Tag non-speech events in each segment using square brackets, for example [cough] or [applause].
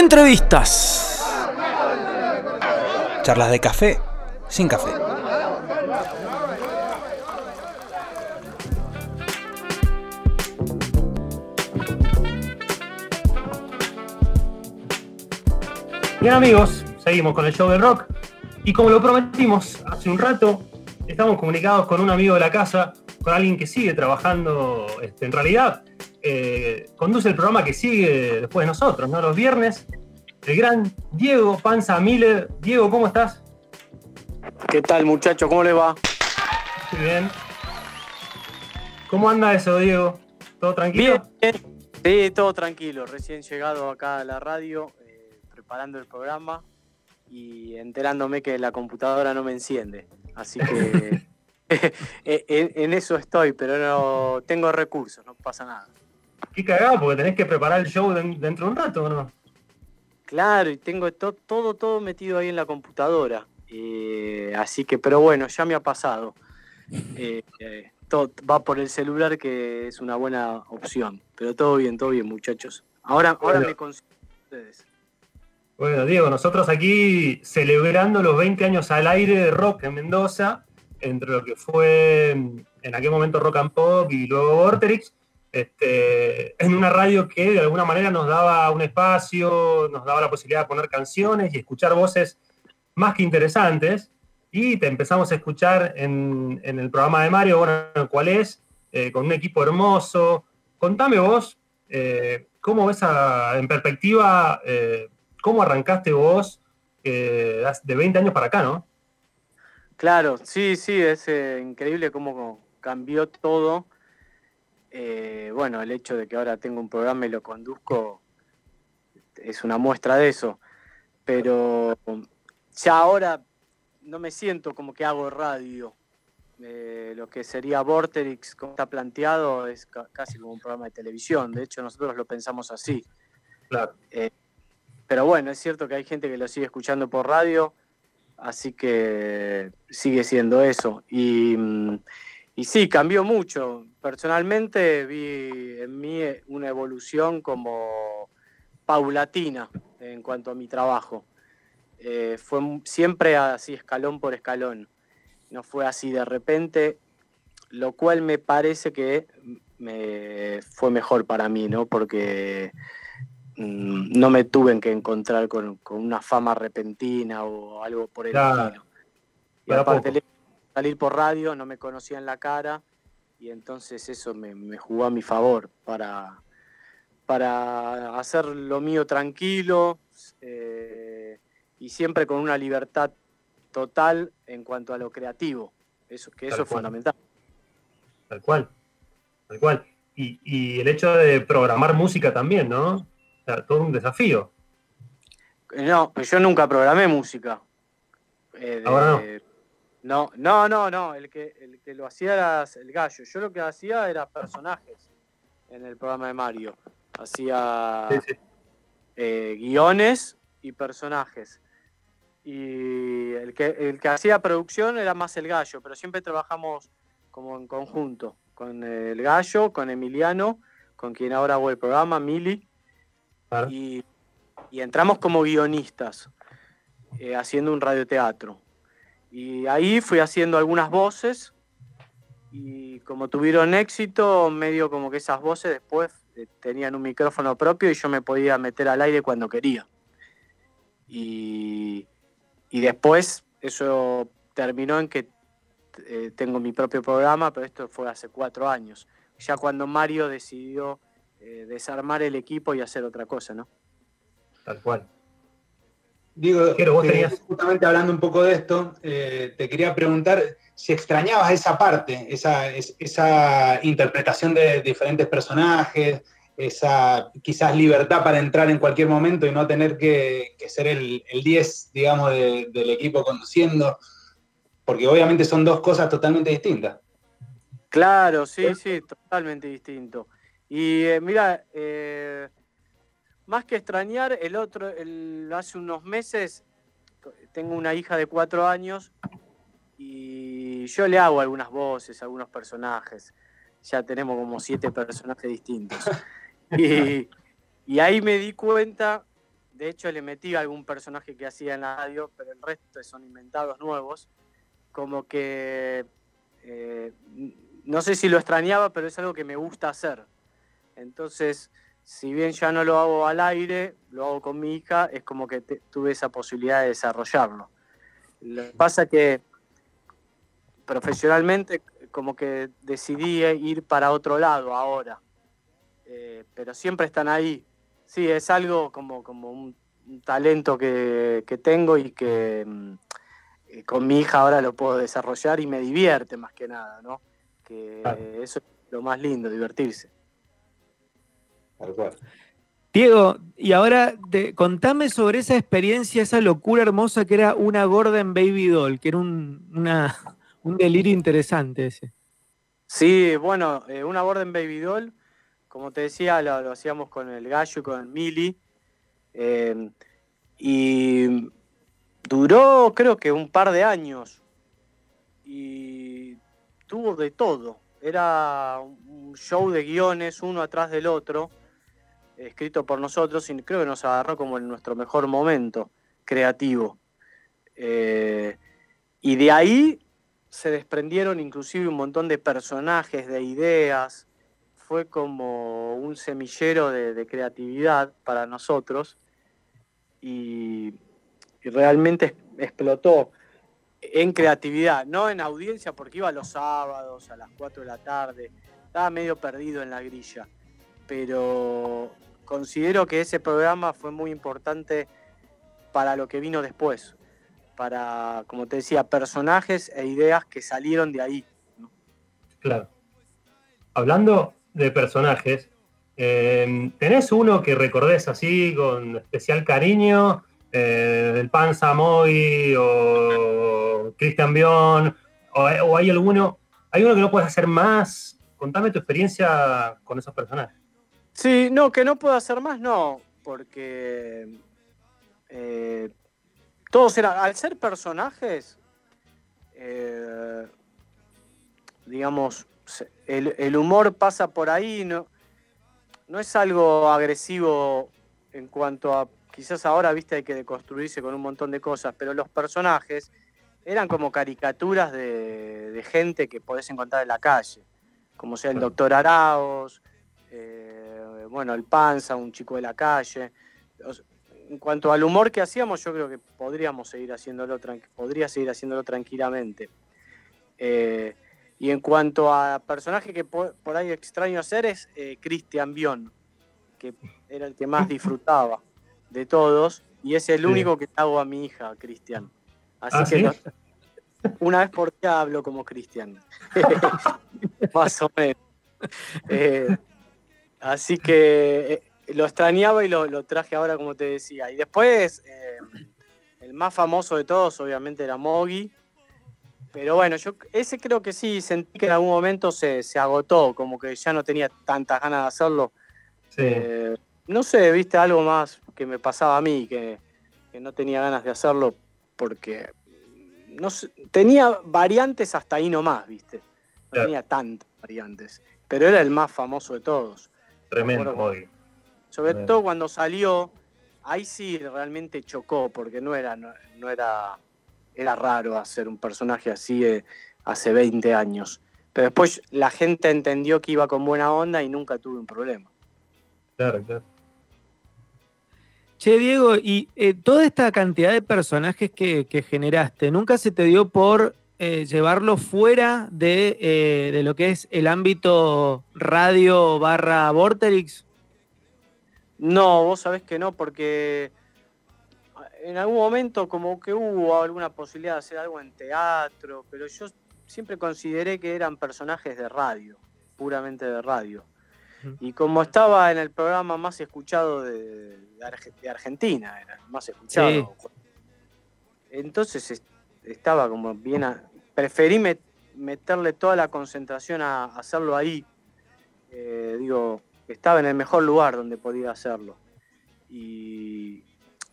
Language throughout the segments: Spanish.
Entrevistas. Charlas de café sin café. Bien amigos, seguimos con el show de rock y como lo prometimos hace un rato, estamos comunicados con un amigo de la casa, con alguien que sigue trabajando, este, en realidad eh, conduce el programa que sigue después de nosotros, ¿no? Los viernes, el gran Diego Panza Miller. Diego, ¿cómo estás? ¿Qué tal muchacho? ¿Cómo le va? Muy bien. ¿Cómo anda eso, Diego? ¿Todo tranquilo? Bien, Sí, todo tranquilo. Recién llegado acá a la radio, eh, preparando el programa y enterándome que la computadora no me enciende. Así que [laughs] [laughs] en, en eso estoy, pero no tengo recursos, no pasa nada. Qué cagado, porque tenés que preparar el show de- dentro de un rato, ¿o no? Claro, y tengo to- todo, todo metido ahí en la computadora. Eh, así que, pero bueno, ya me ha pasado. Eh, [laughs] eh, todo va por el celular, que es una buena opción. Pero todo bien, todo bien, muchachos. Ahora, ahora Bueno. me consigo ustedes. Bueno, Diego, nosotros aquí celebrando los 20 años al aire de rock en Mendoza, entre lo que fue mm, en aquel momento Rock and Pop y luego Vorterix, este, en una radio que de alguna manera nos daba un espacio, nos daba la posibilidad de poner canciones y escuchar voces más que interesantes. Y te empezamos a escuchar en, el programa de Mario, bueno, ¿cuál es? Eh, con un equipo hermoso. Contame vos, eh, ¿cómo ves en perspectiva eh, ¿Cómo arrancaste vos de 20 años para acá, no? Claro, sí, sí, es increíble cómo cambió todo. Eh, bueno, el hecho de que ahora tengo un programa y lo conduzco es una muestra de eso. Pero ya ahora no me siento como que hago radio. Eh, lo que sería Vorterix, como está planteado, es ca- casi como un programa de televisión. De hecho, nosotros lo pensamos así. Claro. Pero bueno, es cierto que hay gente que lo sigue escuchando por radio, así que sigue siendo eso. Y, mm, y sí, cambió mucho. Personalmente vi en mí una evolución como paulatina en cuanto a mi trabajo. Eh, fue siempre así, escalón por escalón. No fue así de repente, lo cual me parece que me fue mejor para mí, ¿no? Porque mm, no me tuve que encontrar con, con una fama repentina o algo por el Claro. estilo. Y aparte salir por radio, no me conocían la cara y entonces eso me, me jugó a mi favor para, para hacer lo mío tranquilo eh, y siempre con una libertad total en cuanto a lo creativo. Eso, que eso Tal es cual. fundamental. Tal cual. Tal cual. Y, y el hecho de programar música también, ¿no? O sea, todo un desafío. No, yo nunca programé música. Eh, de- Ahora no. No, no, no, El que, el que lo hacía era el gallo. Yo lo que hacía era personajes en el programa de Mario. Hacía Sí, sí. eh, guiones y personajes. Y el que, el que hacía producción era más el gallo, pero siempre trabajamos como en conjunto, con el gallo, con Emiliano, con quien ahora hago el programa, Mili, Claro. y, y entramos como guionistas, eh, haciendo un radioteatro. Y ahí fui haciendo algunas voces, y como tuvieron éxito, medio como que esas voces después eh, tenían un micrófono propio y yo me podía meter al aire cuando quería. Y, y después eso terminó en que eh, tengo mi propio programa, pero esto fue hace cuatro años. Ya cuando Mario decidió eh, desarmar el equipo y hacer otra cosa, ¿no? Tal cual. Digo, vos eh, tenías- justamente hablando un poco de esto, eh, te quería preguntar si extrañabas esa parte, esa, es- esa interpretación de diferentes personajes, esa quizás libertad para entrar en cualquier momento y no tener que, que ser el, el 10, digamos, de- del equipo conduciendo, porque obviamente son dos cosas totalmente distintas. Claro, sí, sí, totalmente distinto. Y eh, mira, eh, más que extrañar, el otro, el, hace unos meses, tengo una hija de cuatro años y yo le hago algunas voces, algunos personajes. Ya tenemos como siete personajes distintos. [laughs] Y, y ahí me di cuenta de hecho le metí algún personaje que hacía en la radio, pero el resto son inventados nuevos. Como que eh, no sé si lo extrañaba, pero es algo que me gusta hacer. Entonces, si bien ya no lo hago al aire, lo hago con mi hija, es como que tuve esa posibilidad de desarrollarlo. Lo que pasa que profesionalmente como que decidí ir para otro lado ahora, eh, pero siempre están ahí. Sí, es algo como, como un, talento que, tengo y que mm, eh, con mi hija ahora lo puedo desarrollar y me divierte más que nada, ¿no? Que eso es lo más lindo, divertirse. Diego, y ahora contame sobre esa experiencia, esa locura hermosa que era una Gordon Baby Doll, que era un, delirio interesante ese. Sí, bueno, eh, una Gordon Baby Doll, como te decía, lo, hacíamos con el gallo y con el mili. Eh, y duró creo que un par de años. Y tuvo de todo. Era un show de guiones uno atrás del otro escrito por nosotros y creo que nos agarró como en nuestro mejor momento creativo. Eh, y de ahí se desprendieron inclusive un montón de personajes, de ideas. Fue como un semillero de, creatividad para nosotros y, realmente explotó en creatividad, no en audiencia porque iba los sábados a las 4 de la tarde, estaba medio perdido en la grilla, pero considero que ese programa fue muy importante para lo que vino después, para, como te decía, personajes e ideas que salieron de ahí. Claro. Hablando de personajes, em, ¿tenés uno que recordés así con especial cariño? Eh, el Panza Moy o Christian Bion, o, hay alguno, hay uno que no puedes hacer más. Contame tu experiencia con esos personajes. Sí, no, que no puedo hacer más, no, porque eh, todos eran, al ser personajes, eh, digamos, el, humor pasa por ahí, no, no es algo agresivo en cuanto a, quizás ahora, viste, hay que deconstruirse con un montón de cosas, pero los personajes eran como caricaturas de, gente que podés encontrar en la calle, como sea el doctor Araos, eh, bueno, el Panza, un chico de la calle. En cuanto al humor que hacíamos, yo creo que podríamos seguir haciéndolo, podría seguir haciéndolo tranquilamente. Eh, y en cuanto a personaje que por, ahí extraño hacer es eh, Christian Bion, que era el que más [laughs] disfrutaba de todos, y es el único que hago a mi hija, Cristian. Así ¿Ah, que una vez por día hablo como Cristian. [laughs] más o menos. Así que eh, lo extrañaba y lo, traje ahora, como te decía. Y después, eh, el más famoso de todos, obviamente, era Mogi. Pero bueno, yo ese creo que sí, sentí que en algún momento se, agotó, como que ya no tenía tantas ganas de hacerlo. Eh, no sé, viste algo más que me pasaba a mí, que, no tenía ganas de hacerlo porque no tenía variantes hasta ahí nomás, viste. No tenía tantas variantes, pero era el más famoso de todos. Tremendo, Sobre todo cuando salió, ahí sí realmente chocó, porque no era, no, era, era raro hacer un personaje así eh, hace 20 años. Pero después la gente entendió que iba con buena onda y nunca tuve un problema. Claro, claro. Che, Diego, y eh, toda esta cantidad de personajes que, generaste, ¿nunca se te dio por eh, llevarlo fuera de, eh, de, lo que es el ámbito radio barra Vorterix? No, vos sabés que no, porque en algún momento como que hubo alguna posibilidad de hacer algo en teatro, pero yo siempre consideré que eran personajes de radio, puramente de radio. Y como estaba en el programa más escuchado de, Argentina, era el más escuchado. Entonces estaba como bien, preferí meterle toda la concentración a, hacerlo ahí. Eh, digo, estaba en el mejor lugar donde podía hacerlo. Y,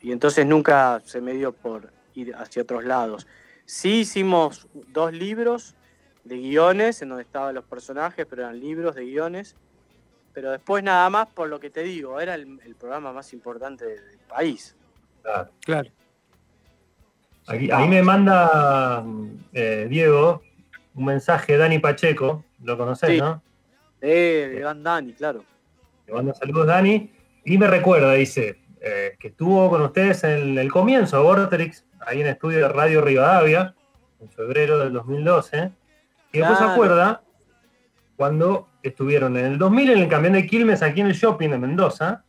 entonces nunca se me dio por ir hacia otros lados. Sí hicimos dos libros de guiones en donde estaban los personajes, pero eran libros de guiones. Pero después nada más por lo que te digo, era el, programa más importante del país. Claro. Claro. Aquí- ahí me manda eh, Diego un mensaje, Dani Pacheco, lo conocés, Sí. ¿no? Eh, de Van Dani, claro. Le mando saludos, Dani. Y me recuerda, dice, eh, que estuvo con ustedes en el comienzo Vorterix, ahí en estudio de Radio Rivadavia, en febrero del 2012. Y después se acuerda cuando estuvieron en el 2000 en el camión de Quilmes, aquí en el shopping de Mendoza.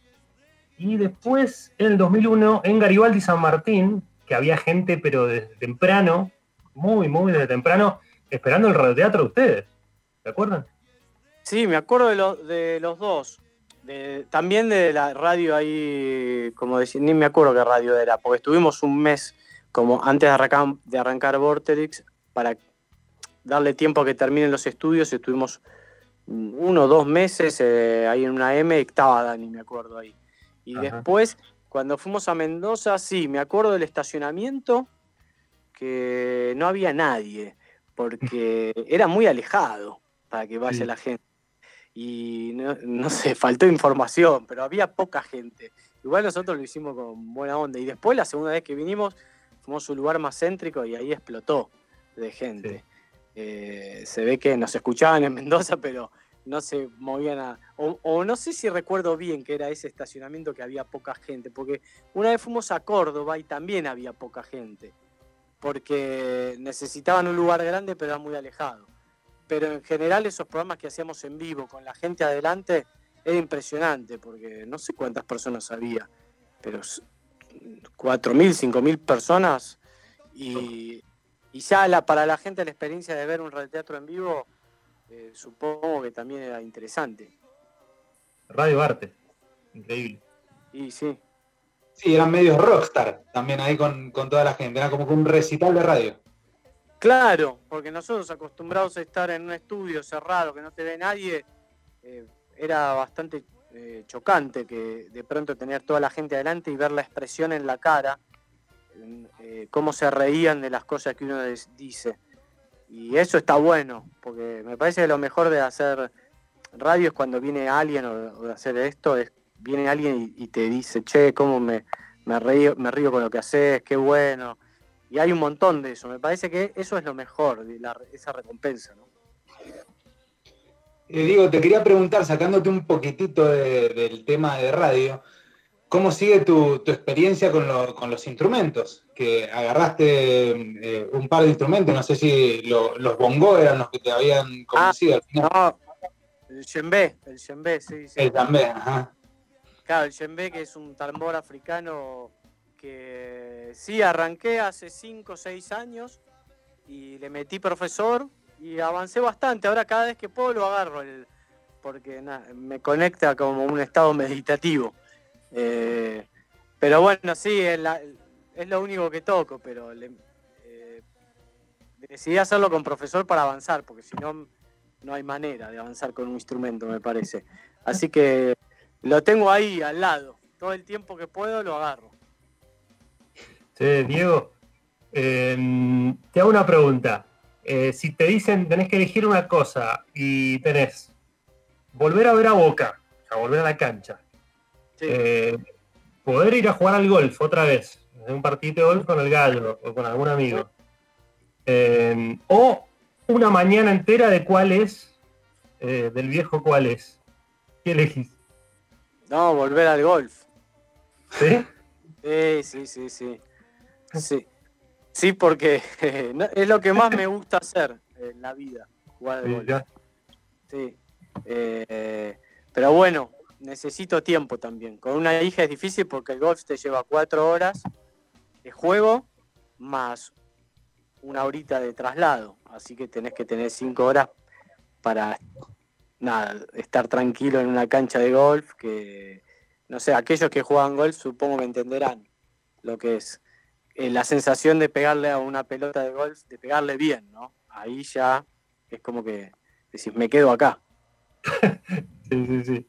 Y después, en el 2001, en Garibaldi San Martín, que había gente, pero desde temprano, muy, muy desde temprano, esperando el radioteatro de ustedes. ¿Se acuerdan? Sí, me acuerdo de, lo- de los dos. De- también de la radio ahí, como decir, ni me acuerdo qué radio era, porque estuvimos un mes como antes de arrancar, de arrancar Vorterix para darle tiempo a que terminen los estudios. Estuvimos uno o dos meses eh, ahí en una M, estaba Dani, me acuerdo ahí. Y Ajá. después, cuando fuimos a Mendoza, sí, me acuerdo del estacionamiento que no había nadie, porque [laughs] era muy alejado para que vaya Sí. la gente. Y no, no sé, faltó información, pero había poca gente. Igual nosotros lo hicimos con buena onda. Y después, la segunda vez que vinimos, fuimos a un lugar más céntrico y ahí explotó de gente. Sí. Eh, se ve que nos escuchaban en Mendoza, pero no se movían a... O, no sé si recuerdo bien que era ese estacionamiento que había poca gente, porque una vez fuimos a Córdoba y también había poca gente, porque necesitaban un lugar grande pero era muy alejado. Pero en general esos programas que hacíamos en vivo con la gente adelante era impresionante, porque no sé cuántas personas había, pero s- 4.000, 5.000 personas y, y ya para la gente la experiencia de ver un radioteatro en vivo eh, supongo que también era interesante. Radio Arte. Increíble. Y sí, Sí, eran medios rockstar también ahí con, con toda la gente. Era como que un recital de radio. claro, porque nosotros acostumbrados a estar en un estudio cerrado que no te ve nadie, eh, era bastante eh, chocante que de pronto tener toda la gente adelante y ver la expresión en la cara, eh, cómo se reían de las cosas que uno dice. Y eso está bueno, porque me parece que lo mejor de hacer radio es cuando viene alguien o, de hacer esto, es viene alguien y, te dice, che, cómo me, me, río, me río con lo que haces, qué bueno. Y hay un montón de eso. Me parece que eso es lo mejor, de la- esa recompensa. ¿no? Eh, Diego, te quería preguntar, sacándote un poquitito de- del tema de radio, ¿cómo sigue tu, tu experiencia con, lo- con los instrumentos? Que agarraste eh, un par de instrumentos, no sé si lo- los bongos eran los que te habían convencido al final. No, el djembe, el djembe, sí, sí. El también, ajá. Claro, el djembe que es un tambor africano que sí arranqué hace 5 o 6 años y le metí profesor y avancé bastante. Ahora cada vez que puedo lo agarro el- porque na- me conecta como un estado meditativo. Eh, pero bueno, sí, es, lo único que toco, pero le- eh, decidí hacerlo con profesor para avanzar, porque si no, no hay manera de avanzar con un instrumento, me parece. Así que lo tengo ahí al lado. Todo el tiempo que puedo lo agarro. Che, Diego, eh, te hago una pregunta. Eh, si te dicen tenés que elegir una cosa y tenés volver a ver a Boca, a volver a la cancha, Sí. eh, poder ir a jugar al golf otra vez, un partido de golf con el gallo o con algún amigo, eh, o una mañana entera de cuál es, eh, del viejo cuál es, ¿qué elegís? No, volver al golf. ¿Sí? Sí, sí, sí, sí. Sí, sí porque [laughs] es lo que más me gusta hacer en la vida, jugar al golf. Sí. Eh, pero bueno, necesito tiempo también. Con una hija es difícil porque el golf te lleva cuatro horas de juego más una horita de traslado. Así que tenés que tener cinco horas para nada, estar tranquilo en una cancha de golf que, no sé, aquellos que juegan golf supongo que entenderán lo que es eh, la sensación de pegarle a una pelota de golf, de pegarle bien, ¿no? Ahí ya es como que decís, me quedo acá. [laughs] Sí, sí, sí.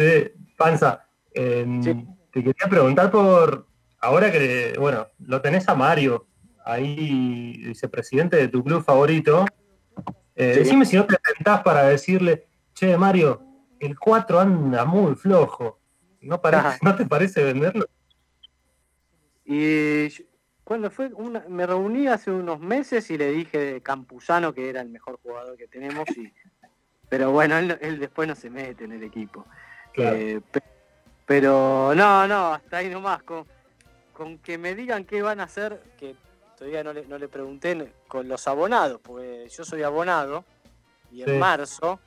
Che, Panza, em, Sí. te quería preguntar por, ahora que, bueno, lo tenés a Mario, ahí vicepresidente de tu club favorito, eh, Sí. decime si no te tentás para decirle, che, Mario, el 4 anda muy flojo, ¿no, parece- Ajá. [laughs] ¿no te parece venderlo? Y cuando fue, una- me reuní hace unos meses y le dije de Campuzano que era el mejor jugador que tenemos. Y, pero bueno, él, él después no se mete en el equipo. Claro. Eh, pe- pero no, no, hasta ahí nomás. Con, con que me digan qué van a hacer, que todavía no le, no le pregunté con los abonados, porque yo soy abonado y en Sí. marzo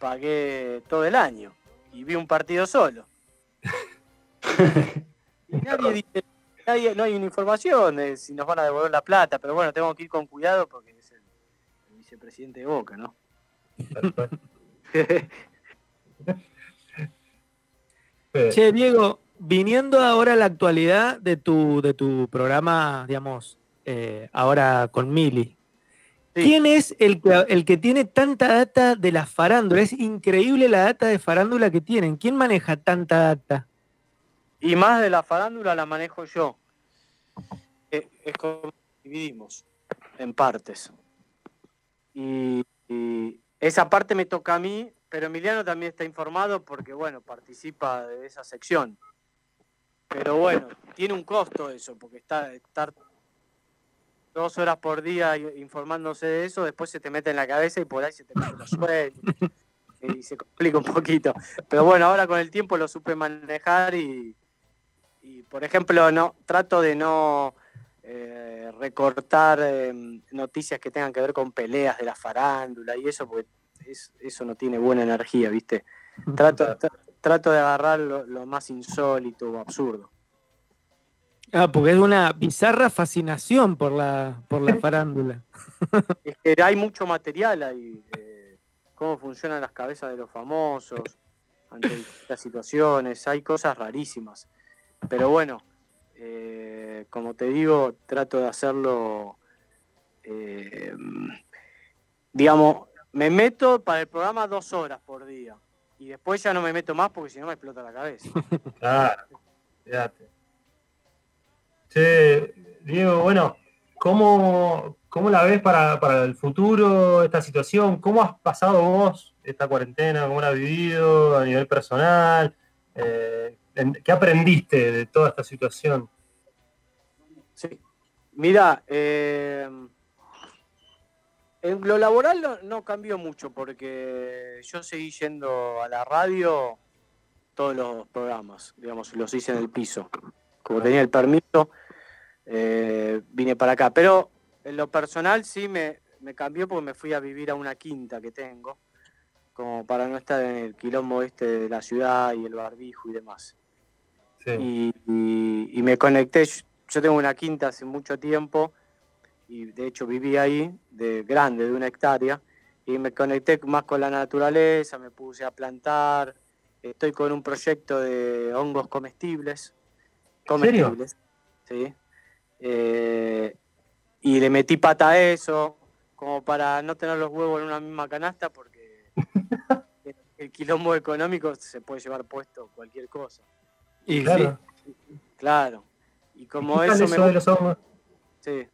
pagué todo el año y vi un partido solo. [laughs] y nadie dice, nadie, no hay una información de si nos van a devolver la plata, pero bueno, tengo que ir con cuidado porque es el, el vicepresidente de Boca, ¿no? [laughs] Che, Diego, viniendo ahora a la actualidad de tu, de tu programa, digamos, eh, ahora con Mili. Sí. ¿Quién es el que, el que tiene tanta data de la farándula? Es increíble la data de farándula que tienen. ¿Quién maneja tanta data? Y más de la farándula la manejo yo. Eh, Es como dividimos en partes. Y, y esa parte me toca a mí, pero Emiliano también está informado porque, bueno, participa de esa sección. Pero bueno, tiene un costo eso, porque está, estar dos horas por día informándose de eso, después se te mete en la cabeza y por ahí se te mete los sueños y se complica un poquito. Pero bueno, ahora con el tiempo lo supe manejar y, y, por ejemplo, no trato de no eh, recortar eh, noticias que tengan que ver con peleas de la farándula y eso, porque es- eso no tiene buena energía, ¿viste? Trato, tra- trato de agarrar lo, lo más insólito o absurdo. Ah, porque es una bizarra fascinación por la, por la farándula. [laughs] Es que hay mucho material ahí, eh, cómo funcionan las cabezas de los famosos ante distintas situaciones, hay cosas rarísimas. Pero bueno, eh, como te digo, trato de hacerlo, eh, digamos, me meto para el programa dos horas por día y después ya no me meto más porque si no me explota la cabeza. [laughs] Claro, fíjate. Che, Diego, bueno, ¿cómo, cómo la ves para, para el futuro esta situación? ¿Cómo has pasado vos esta cuarentena? ¿Cómo la has vivido a nivel personal? Eh, ¿Qué aprendiste de toda esta situación? Sí. Mira, eh, en lo laboral no, no cambió mucho porque yo seguí yendo a la radio todos los programas, digamos, los hice en el piso. Como tenía el permiso, eh, vine para acá. Pero en lo personal sí me, me cambió porque me fui a vivir a una quinta que tengo, como para no estar en el quilombo este de la ciudad y el barbijo y demás Sí. y, y- y me conecté. Yo- Yo tengo una quinta hace mucho tiempo y de hecho viví ahí, de grande, de una hectárea, y me conecté más con la naturaleza, me puse a plantar. Estoy con un proyecto de hongos comestibles. Comestibles, sí. Eh, y le metí pata a eso, como para no tener los huevos en una misma canasta, porque [laughs] el, quilombo económico se puede llevar puesto cualquier cosa. Y Claro. Claro. Y como ¿Qué tal eso eso me de los hongos? Sí.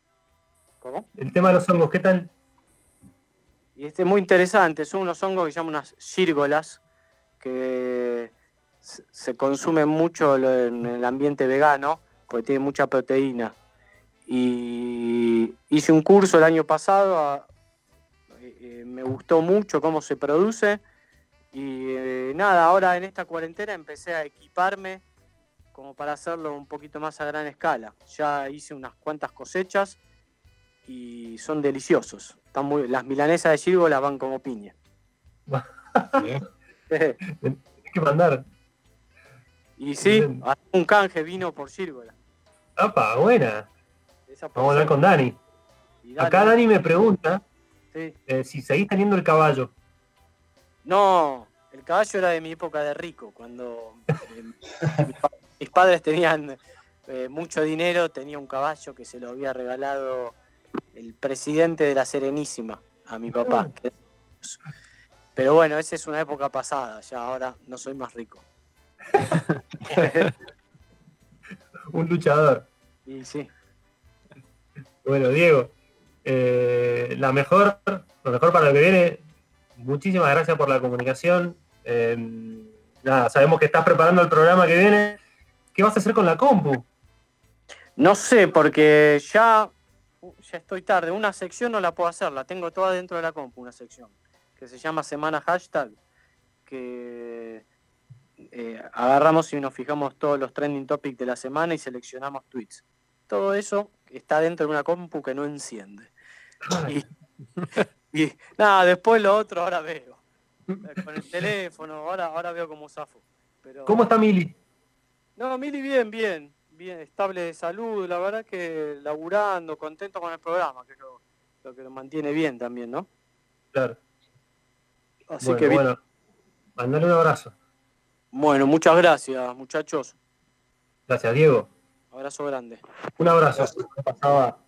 ¿Cómo? El tema de los hongos, ¿qué tal? Y este es muy interesante. Son unos hongos que se llaman unas gírgolas que se consumen mucho en el ambiente vegano porque tienen mucha proteína. Y hice un curso el año pasado, eh, eh, me gustó mucho cómo se produce. Y eh, nada, ahora en esta cuarentena empecé a equiparme como para hacerlo un poquito más a gran escala. Ya hice unas cuantas cosechas y son deliciosos. Están muy, las milanesas de gírgola van como piña. Bien. Hay que mandar. y sí, un canje vino por gírgola. ¡Apa, buena! Vamos a hablar con Dani. Acá Dani me pregunta sí. eh, si seguís teniendo el caballo. No, el caballo era de mi época de rico, cuando eh, [laughs] mis padres tenían eh, mucho dinero, tenía un caballo que se lo había regalado el presidente de la Serenísima a mi papá. Pero bueno, esa es una época pasada, ya ahora no soy más rico. [laughs] Un luchador. Y sí, Bueno, Diego, eh, la mejor, lo mejor para lo que viene. Muchísimas gracias por la comunicación. Eh, nada, sabemos que estás preparando el programa que viene. ¿Qué vas a hacer con la compu? No sé, porque ya, ya estoy tarde. Una sección no la puedo hacer, la tengo toda dentro de la compu, una sección, que se llama Semana Hashtag, que eh, agarramos y nos fijamos todos los trending topics de la semana y seleccionamos tweets. Todo eso está dentro de una compu que no enciende. Y, y nada, después lo otro ahora veo. Con el teléfono, ahora, ahora veo como zafo. Pero, ¿Cómo está Mili? No, Mili bien, bien, bien, estable de salud, la verdad que laburando, contento con el programa, que es lo, lo que lo mantiene bien también, ¿no? Claro. Así bueno, que bien. bueno, mandale un abrazo. Bueno, muchas gracias, muchachos. Gracias, Diego. Abrazo grande. Un abrazo. Pasaba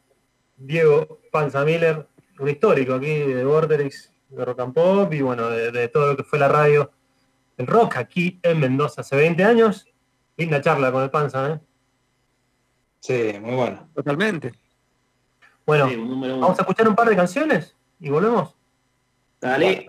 Diego Panza Miller, un histórico aquí de Vorterix, de Rock and Pop y bueno, de, de todo lo que fue la radio, el rock aquí en Mendoza hace 20 años. Linda charla con el Panza, ¿eh? Sí, muy bueno. Totalmente. Bueno, Sí, vamos a escuchar un par de canciones y volvemos. Dale.